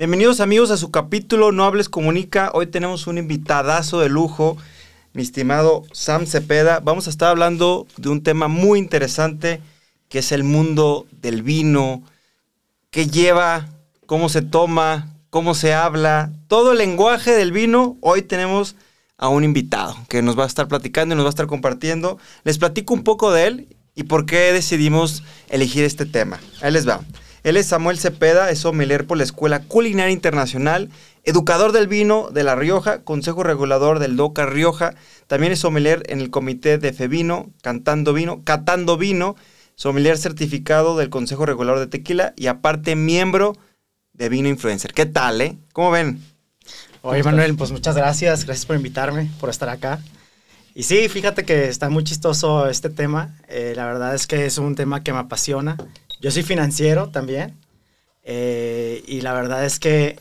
Bienvenidos amigos a su capítulo No Hables Comunica. Hoy tenemos un invitadazo de lujo, mi estimado Sam Cepeda. Vamos a estar hablando de un tema muy interesante que es el mundo del vino, qué lleva, cómo se toma, cómo se habla, todo el lenguaje del vino. Hoy tenemos a un invitado que nos va a estar platicando y nos va a estar compartiendo. Les platico un poco de él y por qué decidimos elegir este tema. Ahí les va. Él es Samuel Cepeda, es sommelier por la Escuela Culinaria Internacional, educador del vino de La Rioja, consejo regulador del DOCA Rioja, también es sommelier en el comité de Fevino, cantando vino, catando vino, sommelier certificado del Consejo Regulador de Tequila y aparte miembro de Vino Influencer. ¿Qué tal, eh? ¿Cómo ven? Oye, Manuel, pues muchas gracias, gracias por invitarme, por estar acá. Y sí, fíjate que está muy chistoso este tema. Eh, la verdad es que es un tema que me apasiona. Yo soy financiero también. Eh, y la verdad es que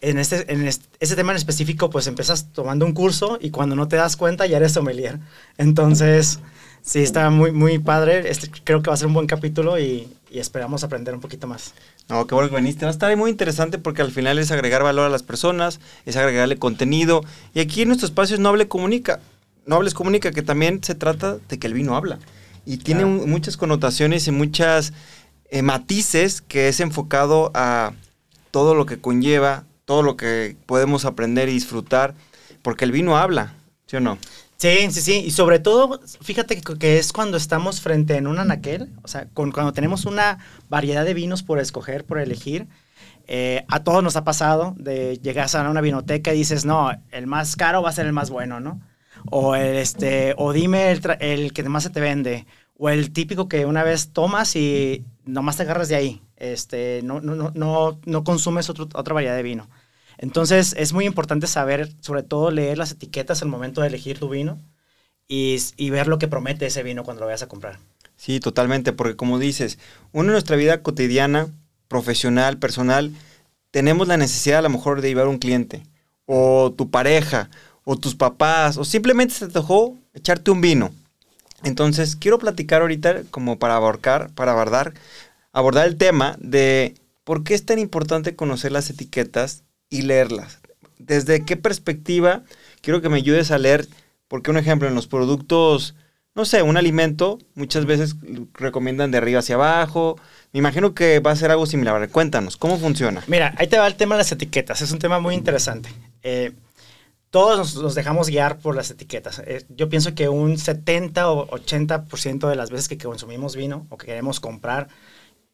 en este, en este, tema en específico, pues empiezas tomando un curso y cuando no te das cuenta ya eres sommelier. Entonces, sí, está muy, muy padre. Este, creo que va a ser un buen capítulo y, y esperamos aprender un poquito más. No, qué bueno que viniste. Va a estar muy interesante porque al final es agregar valor a las personas, es agregarle contenido. Y aquí en nuestro espacio es Noble Comunica. Nobles Comunica, que también se trata de que el vino habla. Y tiene muchas connotaciones y muchas eh, matices que es enfocado a todo lo que conlleva, todo lo que podemos aprender y disfrutar, porque el vino habla, ¿sí o no? Sí, sí, sí. Y sobre todo, fíjate que es cuando estamos frente en un anaquel, o sea, cuando tenemos una variedad de vinos por escoger, por elegir. Eh, a todos nos ha pasado de llegar a una vinoteca y dices, no, el más caro va a ser el más bueno, ¿no? O, este, o dime el, el que más se te vende. O el típico que una vez tomas y nomás te agarras de ahí. Este, no, no, no, no consumes otra variedad de vino. Entonces es muy importante saber, sobre todo leer las etiquetas al momento de elegir tu vino y, y, ver lo que promete ese vino cuando lo vayas a comprar. Sí, totalmente, porque como dices, uno en nuestra vida cotidiana, profesional, personal, tenemos la necesidad a lo mejor de llevar un cliente, o tu pareja, o tus papás, o simplemente se te dejó echarte un vino. Entonces, quiero platicar ahorita como para abarcar, para abordar, abordar el tema de por qué es tan importante conocer las etiquetas y leerlas. ¿Desde qué perspectiva quiero que me ayudes a leer? Porque un ejemplo, en los productos, no sé, un alimento, muchas veces recomiendan de arriba hacia abajo. Me imagino que va a ser algo similar. Cuéntanos, ¿cómo funciona? Mira, ahí te va el tema de las etiquetas. Es un tema muy interesante. Eh, todos nos, dejamos guiar por las etiquetas. Eh, yo pienso que un 70 o 80% de las veces que consumimos vino o que queremos comprar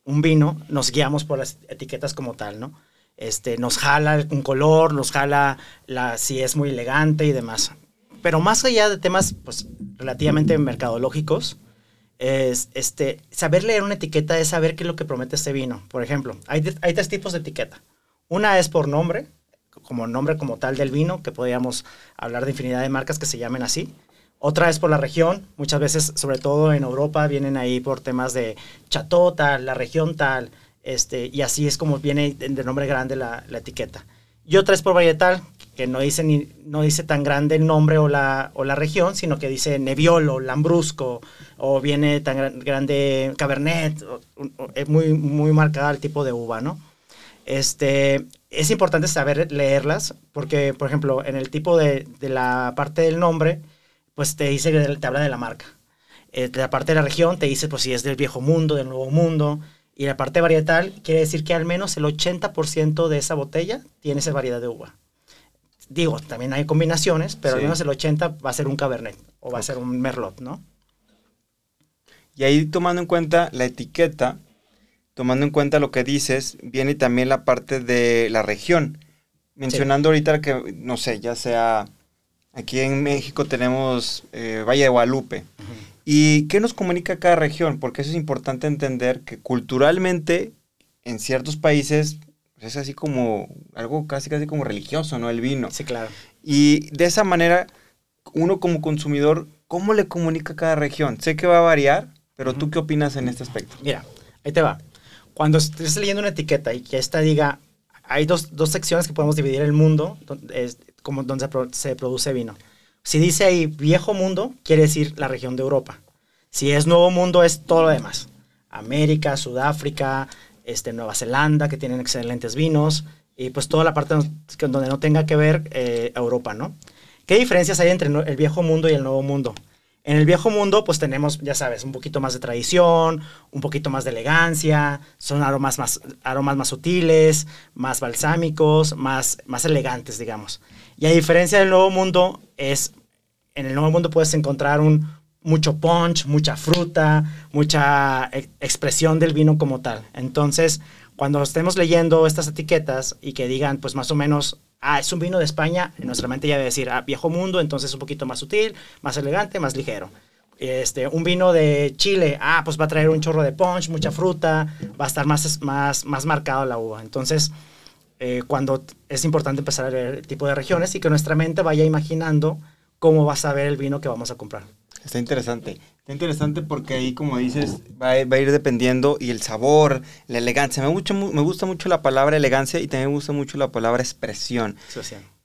un vino, nos guiamos por las etiquetas como tal, ¿no? Este, nos jala un color, nos jala la, si es muy elegante y demás. Pero más allá de temas pues, relativamente mercadológicos, es, este, saber leer una etiqueta es saber qué es lo que promete este vino. Por ejemplo, hay, hay tres tipos de etiqueta. Una es por nombre, como nombre como tal del vino, que podríamos hablar de infinidad de marcas que se llamen así. Otra es por la región, muchas veces, sobre todo en Europa, vienen ahí por temas de chateau tal, la región tal, este, y así es como viene de nombre grande la, etiqueta. Y otra es por varietal, que no dice, ni, no dice tan grande el nombre o la, o la región, sino que dice Nebbiolo, Lambrusco, o viene tan grande Cabernet, es muy, muy marcada el tipo de uva, ¿no? Este, es importante saber leerlas, porque, por ejemplo, en el tipo de, la parte del nombre, pues te dice, te habla de la marca. Eh, de la parte de la región te dice, pues si es del viejo mundo, del nuevo mundo. Y la parte varietal quiere decir que al menos el 80% de esa botella tiene esa variedad de uva. Digo, también hay combinaciones, pero al menos el 80% va a ser un Cabernet o va a ser un Merlot, ¿no? Y ahí tomando en cuenta la etiqueta, tomando en cuenta lo que dices, viene también la parte de la región. Mencionando ahorita que, no sé, ya sea aquí en México tenemos eh, Valle de Guadalupe. ¿Y qué nos comunica cada región? Porque eso es importante entender que culturalmente en ciertos países es así como algo casi casi como religioso, ¿no? El vino. Sí, claro. Y de esa manera, uno como consumidor, ¿cómo le comunica a cada región? Sé que va a variar, pero ¿tú qué opinas en este aspecto? Mira, ahí te va cuando estés leyendo una etiqueta y que esta diga, hay dos, secciones que podemos dividir el mundo, donde, es, como donde se, produce vino. Si dice ahí viejo mundo, quiere decir la región de Europa. Si es nuevo mundo, es todo lo demás. América, Sudáfrica, este, Nueva Zelanda, que tienen excelentes vinos, y pues toda la parte donde no tenga que ver eh, Europa, ¿no? ¿Qué diferencias hay entre el viejo mundo y el nuevo mundo? En el viejo mundo, pues tenemos, ya sabes, un poquito más de tradición, un poquito más de elegancia, son aromas más, aromas más sutiles, más balsámicos, más, más elegantes, digamos. Y a diferencia del nuevo mundo, es, en el nuevo mundo puedes encontrar un, mucho punch, mucha fruta, mucha e, expresión del vino como tal. Entonces, cuando estemos leyendo estas etiquetas y que digan, pues más o menos, ah, es un vino de España, nuestra mente ya debe decir, ah, viejo mundo, entonces un poquito más sutil, más elegante, más ligero. Este, un vino de Chile, ah, pues va a traer un chorro de punch, mucha fruta, va a estar más, más, más marcado la uva. Entonces, eh, cuando es importante empezar a ver el tipo de regiones y que nuestra mente vaya imaginando cómo va a saber el vino que vamos a comprar. Está interesante. Está interesante porque ahí, como dices, va a, ir dependiendo y el sabor, la elegancia. Me, mucho, me gusta mucho la palabra elegancia y también me gusta mucho la palabra expresión.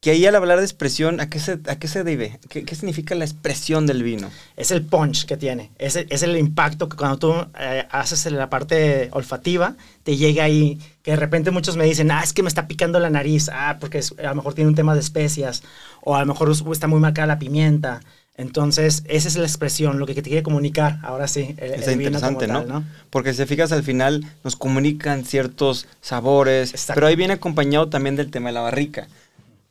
Que ahí al hablar de expresión, ¿a qué se, a qué se debe? ¿Qué, ¿Qué, significa la expresión del vino? Es el punch que tiene, es, es el impacto que cuando tú eh, haces la parte olfativa, te llega ahí, que de repente muchos me dicen, ah, es que me está picando la nariz, ah, porque a lo mejor tiene un tema de especias, o a lo mejor está muy marcada la pimienta. Entonces, esa es la expresión, lo que te quiere comunicar, ahora sí. El, es interesante, ¿no? Porque si te fijas, al final nos comunican ciertos sabores, pero ahí viene acompañado también del tema de la barrica.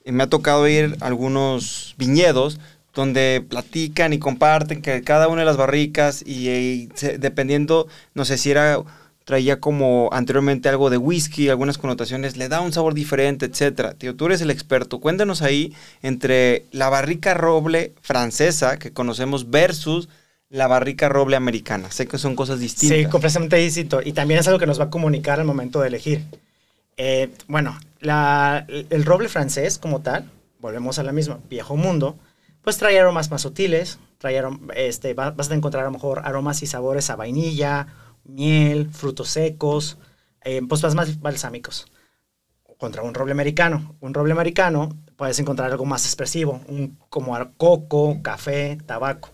Y me ha tocado ir a algunos viñedos donde platican y comparten que cada una de las barricas y dependiendo, no sé si era traía como anteriormente algo de whisky, algunas connotaciones, le da un sabor diferente, etcétera. Tío, tú eres el experto. Cuéntanos ahí entre la barrica roble francesa que conocemos versus la barrica roble americana. Sé que son cosas distintas. Sí, completamente distinto. Y también es algo que nos va a comunicar al momento de elegir. Eh, bueno, el roble francés como tal, volvemos a la misma, viejo mundo, pues trae aromas más sutiles, trae este, vas a encontrar a lo mejor aromas y sabores a vainilla, miel, frutos secos, eh, más balsámicos. Contra un roble americano. Un roble americano puedes encontrar algo más expresivo, un, como coco, café, tabaco.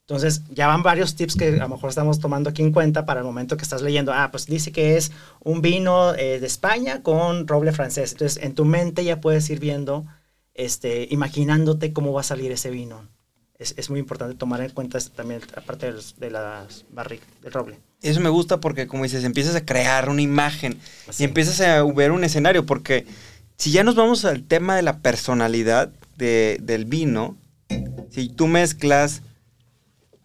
Entonces, ya van varios tips que a lo mejor estamos tomando aquí en cuenta para el momento que estás leyendo. Ah, pues dice que es un vino eh, de España con roble francés. Entonces, en tu mente ya puedes ir viendo, este, imaginándote cómo va a salir ese vino es, muy importante tomar en cuenta también, aparte de, las barricas, del roble. Eso me gusta porque, como dices, empiezas a crear una imagen y empiezas a ver un escenario, porque si ya nos vamos al tema de la personalidad del vino, si tú mezclas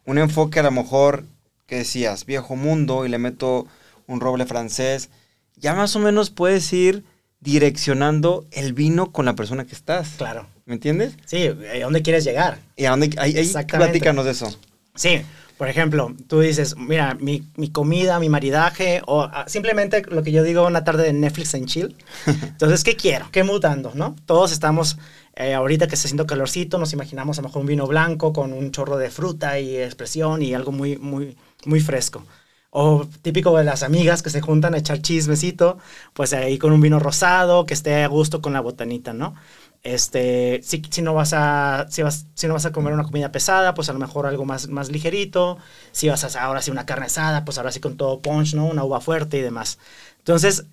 un enfoque a lo mejor que decías, viejo mundo, y le meto un roble francés, ya más o menos puedes ir direccionando el vino con la persona que estás. Claro. ¿Me entiendes? Sí, ¿a dónde quieres llegar? Y a dónde, ahí, ahí platícanos de eso. Sí, por ejemplo, tú dices, mira, mi, mi comida, mi maridaje, o ah, simplemente lo que yo digo una tarde de Netflix en chill. Entonces, ¿qué quiero? ¿Qué mutando? ¿No? Todos estamos, eh, ahorita que está haciendo calorcito, nos imaginamos a lo mejor un vino blanco con un chorro de fruta y expresión y algo muy, muy, muy fresco. O típico de las amigas que se juntan a echar chismecito, pues ahí con un vino rosado, que esté a gusto con la botanita, ¿no? Este, si, si, no vas a, si, vas, si no vas a comer una comida pesada, pues a lo mejor algo más, más ligerito. Si vas a ahora sí una carne asada, pues ahora sí con todo punch, ¿no? Una uva fuerte y demás. Entonces,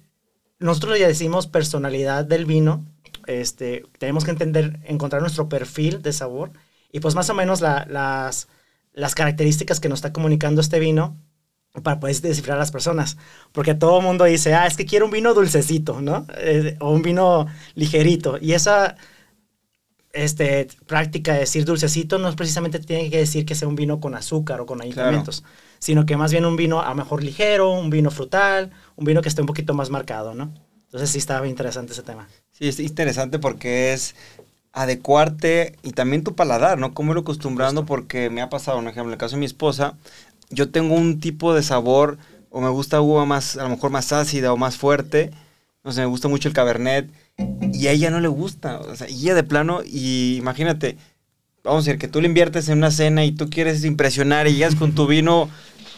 nosotros ya decimos personalidad del vino. Este, tenemos que entender, encontrar nuestro perfil de sabor y pues más o menos las, las características que nos está comunicando este vino para poder descifrar a las personas. Porque todo el mundo dice, ah, es que quiero un vino dulcecito, ¿no? Eh, o un vino ligerito. Y esa este, práctica de decir dulcecito no es precisamente tiene que decir que sea un vino con azúcar o con ayuntamientos, sino que más bien un vino a mejor ligero, un vino frutal, un vino que esté un poquito más marcado, ¿no? Entonces sí estaba interesante ese tema. Sí, es interesante porque es adecuarte y también tu paladar, ¿no? Cómo lo acostumbrando, porque me ha pasado, un ejemplo, en el caso de mi esposa, yo tengo un tipo de sabor, o me gusta uva más, a lo mejor más ácida o más fuerte, no sé, me gusta mucho el cabernet, y a ella no le gusta, o sea, ella de plano, y imagínate, vamos a decir, que tú le inviertes en una cena y tú quieres impresionar y llegas con tu vino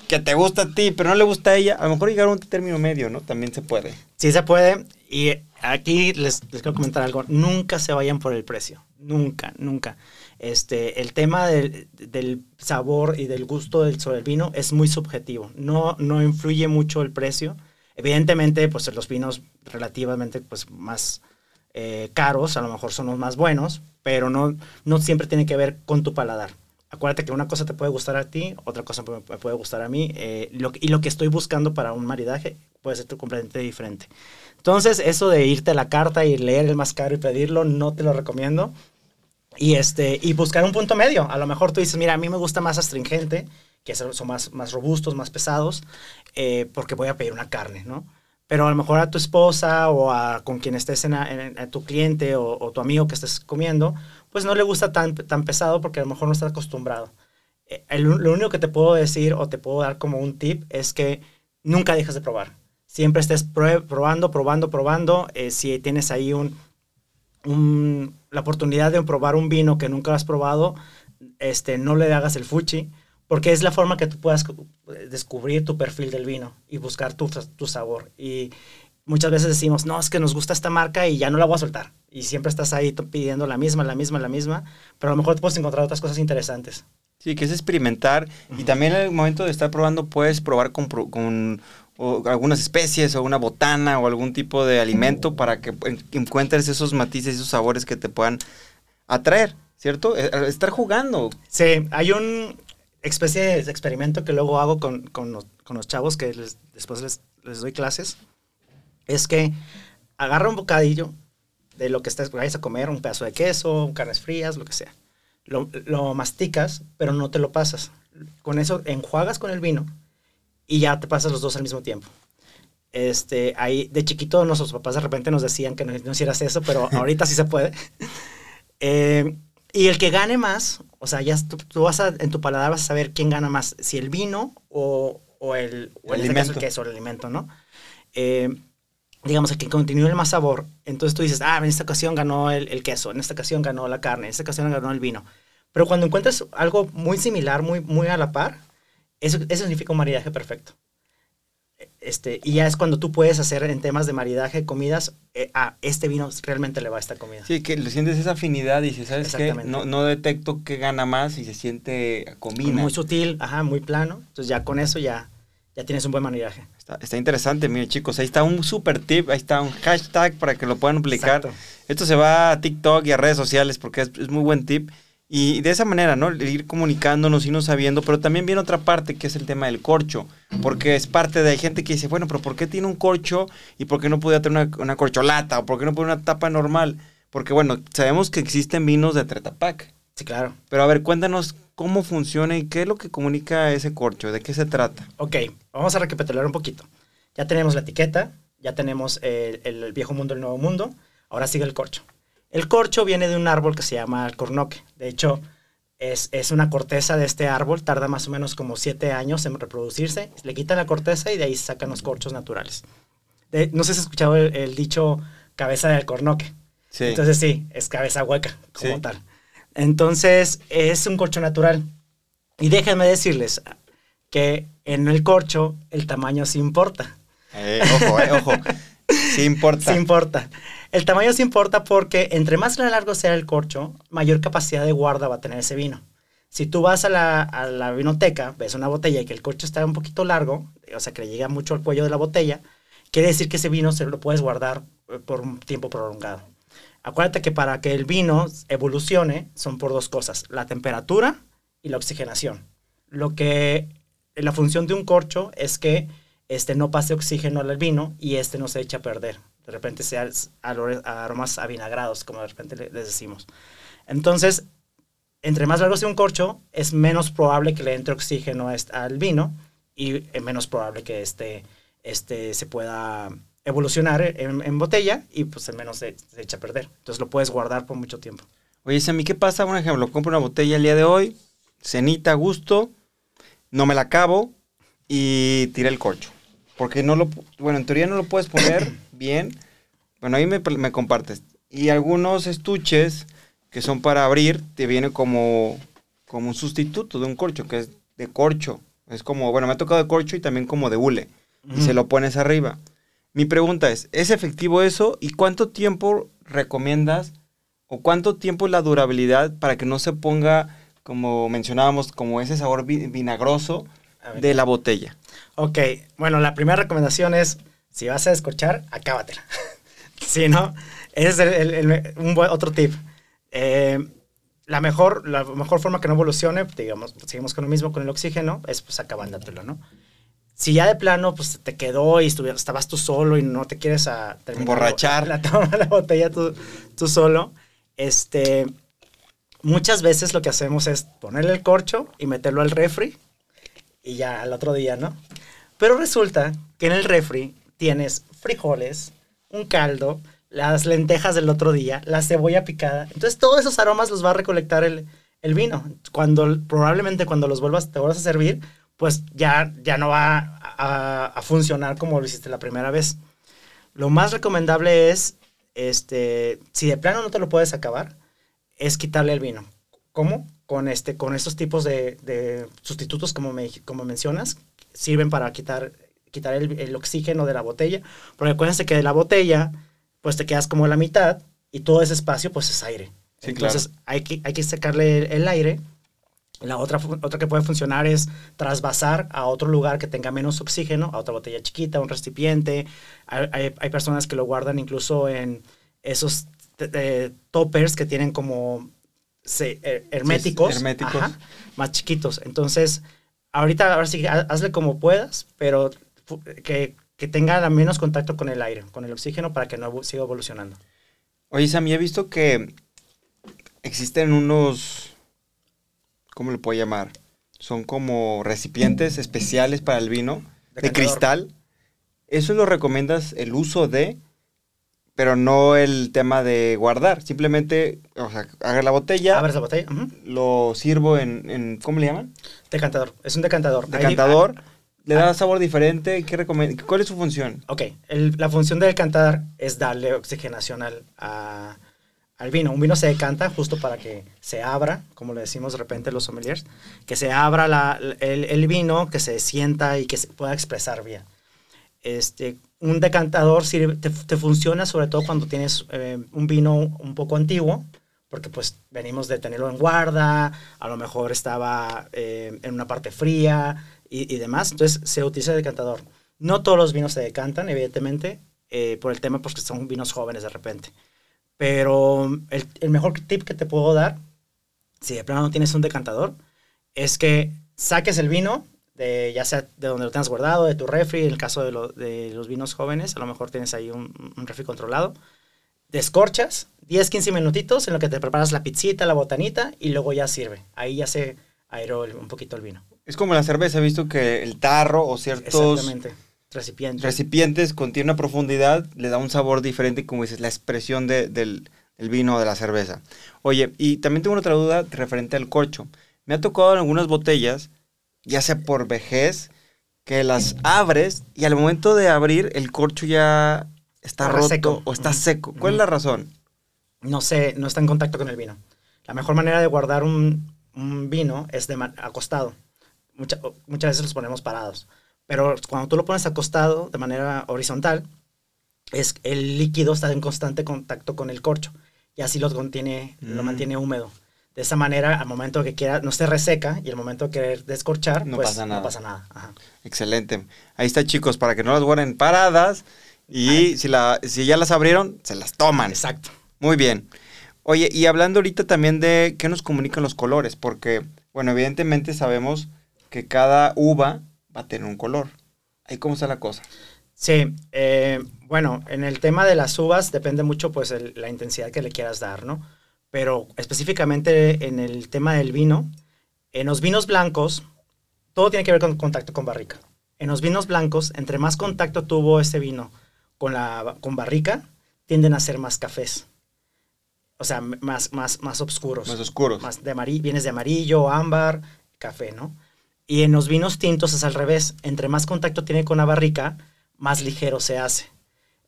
que te gusta a ti, pero no le gusta a ella, a lo mejor llegar a un término medio, ¿no? También se puede. Sí se puede, y aquí les, les quiero comentar algo, nunca se vayan por el precio, nunca, nunca. Este, el tema del, sabor y del gusto del, sobre el vino es muy subjetivo. No, no influye mucho el precio. Evidentemente, pues los vinos relativamente pues, más eh, caros, a lo mejor son los más buenos, pero no, no siempre tiene que ver con tu paladar. Acuérdate que una cosa te puede gustar a ti, otra cosa me puede gustar a mí, eh, y lo que estoy buscando para un maridaje puede ser completamente diferente. Entonces, eso de irte a la carta y leer el más caro y pedirlo, no te lo recomiendo. Y, este, y buscar un punto medio. A lo mejor tú dices, mira, a mí me gusta más astringente, que son más, más robustos, más pesados, eh, porque voy a pedir una carne, ¿no? Pero a lo mejor a tu esposa o a con quien estés en, tu cliente o, tu amigo que estés comiendo, pues no le gusta tan, tan pesado porque a lo mejor no está acostumbrado. Eh, lo único que te puedo decir o te puedo dar como un tip es que nunca dejes de probar. Siempre estés probando, probando, probando. Eh, si tienes ahí un, un, la oportunidad de probar un vino que nunca has probado, este, no le hagas el fuchi porque es la forma que tú puedas descubrir tu perfil del vino y buscar tu, tu, sabor. Y muchas veces decimos, no, es que nos gusta esta marca y ya no la voy a soltar. Y siempre estás ahí pidiendo la misma, la misma, la misma, pero a lo mejor te puedes encontrar otras cosas interesantes. Sí, que es experimentar. Y también en el momento de estar probando, puedes probar con, con algunas especies o una botana o algún tipo de alimento para que encuentres esos matices, esos sabores que te puedan atraer, ¿cierto? E, estar jugando. Sí, hay un, especie de experimento que luego hago con, con, los, chavos que después les, les, doy clases, es que agarra un bocadillo de lo que estés, vayas a comer, un pedazo de queso, carnes frías, lo que sea. Lo, lo, masticas, pero no te lo pasas. Con eso enjuagas con el vino y ya te pasas los dos al mismo tiempo. Este, ahí, de chiquito, nuestros papás de repente nos decían que no, no hicieras eso, pero ahorita sí se puede. Eh, y el que gane más, o sea, ya tú, vas a, en tu paladar vas a saber quién gana más, si el vino o, o el, o el, este el queso, el alimento, ¿no? Eh, digamos, el que continúe el más sabor. Entonces tú dices, ah, en esta ocasión ganó el, el, queso, en esta ocasión ganó la carne, en esta ocasión ganó el vino. Pero cuando encuentras algo muy similar, muy, muy a la par, eso, eso significa un maridaje perfecto. Este, y ya es cuando tú puedes hacer en temas de maridaje, comidas, eh, a este vino realmente le va a esta comida. Sí, que le sientes esa afinidad y dices, ¿sabes qué? No, no detecto qué gana más y se siente combina. Muy sutil, ajá, muy plano. Entonces ya con eso ya, ya tienes un buen maridaje. Está, está interesante, miren chicos, ahí está un super tip, ahí está un hashtag para que lo puedan aplicar. Esto se va a TikTok y a redes sociales porque es, es muy buen tip. Y de esa manera, ¿no? Ir comunicándonos, irnos sabiendo, pero también viene otra parte que es el tema del corcho, porque es parte de gente que dice, bueno, pero ¿por qué tiene un corcho y por qué no podía tener una, corcholata o por qué no puede una tapa normal? Porque bueno, sabemos que existen vinos de Tretapac. Sí, claro. Pero a ver, cuéntanos cómo funciona y qué es lo que comunica ese corcho, de qué se trata. Ok, vamos a recapitular un poquito. Ya tenemos la etiqueta, ya tenemos el, el viejo mundo, el nuevo mundo, ahora sigue el corcho. El corcho viene de un árbol que se llama alcornoque. De hecho, es, una corteza de este árbol, tarda más o menos como siete años en reproducirse. Le quitan la corteza y de ahí sacan los corchos naturales. no sé si has escuchado el, dicho cabeza de alcornoque. Sí. Entonces sí, es cabeza hueca como tal. Entonces es un corcho natural. Y déjenme decirles que en el corcho el tamaño sí importa. Eh, ojo, eh, ojo. Sí importa. Sí importa. El tamaño se importa porque entre más largo sea el corcho, mayor capacidad de guarda va a tener ese vino. Si tú vas a la, a la vinoteca, ves una botella y que el corcho está un poquito largo, o sea, que le llega mucho al cuello de la botella, quiere decir que ese vino se lo puedes guardar eh, por un tiempo prolongado. Acuérdate que para que el vino evolucione son por dos cosas, la temperatura y la oxigenación. Lo que la función de un corcho es que este no pase oxígeno al vino y este no se echa a perder de repente sea aromas avinagrados, como de repente les decimos. Entonces, entre más largo sea un corcho, es menos probable que le entre oxígeno al vino y es menos probable que este, este se pueda evolucionar en, botella y pues menos se, se, echa a perder. Entonces lo puedes guardar por mucho tiempo. Oye, Sammy, ¿qué pasa? Por ejemplo, compro una botella el día de hoy, cenita a gusto, no me la acabo y tiré el corcho. Porque no lo, bueno, en teoría no lo puedes poner bien. Bueno, ahí me, me compartes. Y algunos estuches que son para abrir, te viene como, como un sustituto de un corcho, que es de corcho. Es como, bueno, me ha tocado de corcho y también como de hule. Y se lo pones arriba. Mi pregunta es, ¿es efectivo eso? ¿Y cuánto tiempo recomiendas o cuánto tiempo es la durabilidad para que no se ponga, como mencionábamos, como ese sabor vinagroso de la botella? Ok, bueno, la primera recomendación es Si vas a descorchar, acábatela. si no, ese es el, un otro tip. Eh, la mejor, la mejor forma que no evolucione, digamos, seguimos con lo mismo con el oxígeno, es pues acabándatelo, ¿no? Si ya de plano pues te quedó y estabas tú solo y no te quieres a emborrachar la, la, botella tú, tú, solo, este, muchas veces lo que hacemos es ponerle el corcho y meterlo al refri y ya al otro día, ¿no? Pero resulta que en el refri tienes frijoles, un caldo, las lentejas del otro día, la cebolla picada. Entonces todos esos aromas los va a recolectar el, vino. Cuando, probablemente cuando los vuelvas, te vuelvas a servir, pues ya, ya no va a, funcionar como lo hiciste la primera vez. Lo más recomendable es, este, si de plano no te lo puedes acabar, es quitarle el vino. ¿Cómo? Con, este, con estos tipos de, sustitutos como, me, como mencionas, sirven para quitar, quitar el, el oxígeno de la botella. Porque acuérdense que de la botella pues te quedas como la mitad y todo ese espacio pues es aire. Entonces hay, que, hay que sacarle el, aire. La otra, otra que puede funcionar es trasvasar a otro lugar que tenga menos oxígeno, a otra botella chiquita, un recipiente. Hay, hay, personas que lo guardan incluso en esos toppers que tienen como eh, herméticos, herméticos. más chiquitos. Entonces, ahorita, ahora sí, hazle como puedas, pero que que tenga menos contacto con el aire, con el oxígeno, para que no siga evolucionando. Oye, Sam, he visto que existen unos, ¿cómo le puedo llamar? Son como recipientes especiales para el vino, de, cristal. ¿Eso lo recomiendas el uso de, pero no el tema de guardar? Simplemente, o sea, agarra la botella. Abres la botella. Lo sirvo en, ¿cómo le llaman? Decantador. Es un decantador. Decantador. ¿Le da sabor diferente? ¿Qué ¿Cuál es su función? Ok, la función del decantar es darle oxigenación al, al vino. Un vino se decanta justo para que se abra, como le decimos de repente los sommeliers, que se abra la, el, el, vino, que se sienta y que se pueda expresar bien. Este, un decantador sirve, te, funciona sobre todo cuando tienes eh, un vino un poco antiguo, porque pues venimos de tenerlo en guarda, a lo mejor estaba eh, en una parte fría, y, demás. Entonces se utiliza el decantador. No todos los vinos se decantan, evidentemente, eh, por el tema, porque son vinos jóvenes de repente. Pero el, el, mejor tip que te puedo dar, si de plano no tienes un decantador, es que saques el vino, de, ya sea de donde lo tengas guardado, de tu refri, en el caso de, de los vinos jóvenes, a lo mejor tienes ahí un, un refri controlado, descorchas 10, 15 minutitos en lo que te preparas la pizzita, la botanita y luego ya sirve. Ahí ya se aeró un poquito el vino. Es como la cerveza, he visto que el tarro o ciertos recipientes. recipientes contiene una profundidad, le da un sabor diferente, como dices, la expresión del, vino o de la cerveza. Oye, y también tengo otra duda referente al corcho. Me ha tocado en algunas botellas, ya sea por vejez, que las abres y al momento de abrir el corcho ya está, roto o está seco. ¿Cuál es la razón? No sé, no está en contacto con el vino. La mejor manera de guardar un, vino es de acostado muchas veces los ponemos parados. Pero cuando tú lo pones acostado de manera horizontal, es el líquido está en constante contacto con el corcho y así lo contiene, lo mm. mantiene húmedo. De esa manera, al momento que quiera, no se reseca y al momento que querer descorchar, no, pues, pasa nada. no pasa nada. Excelente. Ahí está, chicos, para que no las guarden paradas y si, la, si ya las abrieron, se las toman. Exacto. Muy bien. Oye, y hablando ahorita también de qué nos comunican los colores, porque, bueno, evidentemente sabemos que cada uva va a tener un color. Ahí cómo está la cosa. Sí, eh, bueno, en el tema de las uvas depende mucho pues la intensidad que le quieras dar, ¿no? Pero específicamente en el tema del vino, en los vinos blancos, todo tiene que ver con contacto con barrica. En los vinos blancos, entre más contacto tuvo ese vino con, la, con barrica, tienden a ser más cafés. O sea, más, más, más oscuros. Más oscuros. Más de amarillo, vienes de amarillo, ámbar, café, ¿no? Y en los vinos tintos es al revés. Entre más contacto tiene con la barrica, más ligero se hace.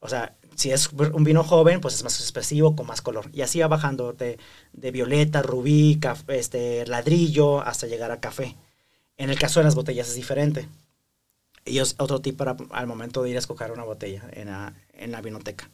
O sea, si es un vino joven, pues es más expresivo, con más color. Y así va bajando de, violeta, rubí, este, ladrillo, hasta llegar a café. En el caso de las botellas es diferente. Y es otro tip para al momento de ir a escoger una botella en la, en la vinoteca.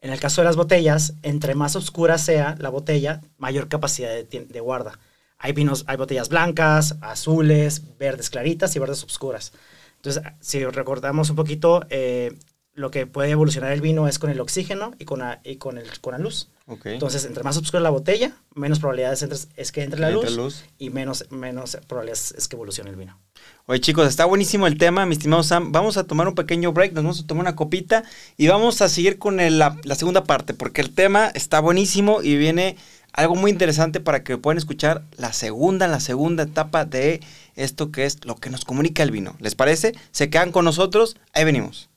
En el caso de las botellas, entre más oscura sea la botella, mayor capacidad de, de guarda. Hay vinos, hay botellas blancas, azules, verdes claritas y verdes oscuras. Entonces, si recordamos un poquito, eh, lo que puede evolucionar el vino es con el oxígeno y con la, y con el, con la luz. Entonces, entre más oscura la botella, menos probabilidades es que entre la luz, y menos, menos probabilidades es que evolucione el vino. Oye chicos, está buenísimo el tema, mi estimado Sam. Vamos a tomar un pequeño break, nos vamos a tomar una copita y vamos a seguir con la, la segunda parte, porque el tema está buenísimo y viene algo muy interesante para que puedan escuchar la segunda, la segunda etapa de esto que es lo que nos comunica el vino. ¿Les parece? Se quedan con nosotros, ahí venimos.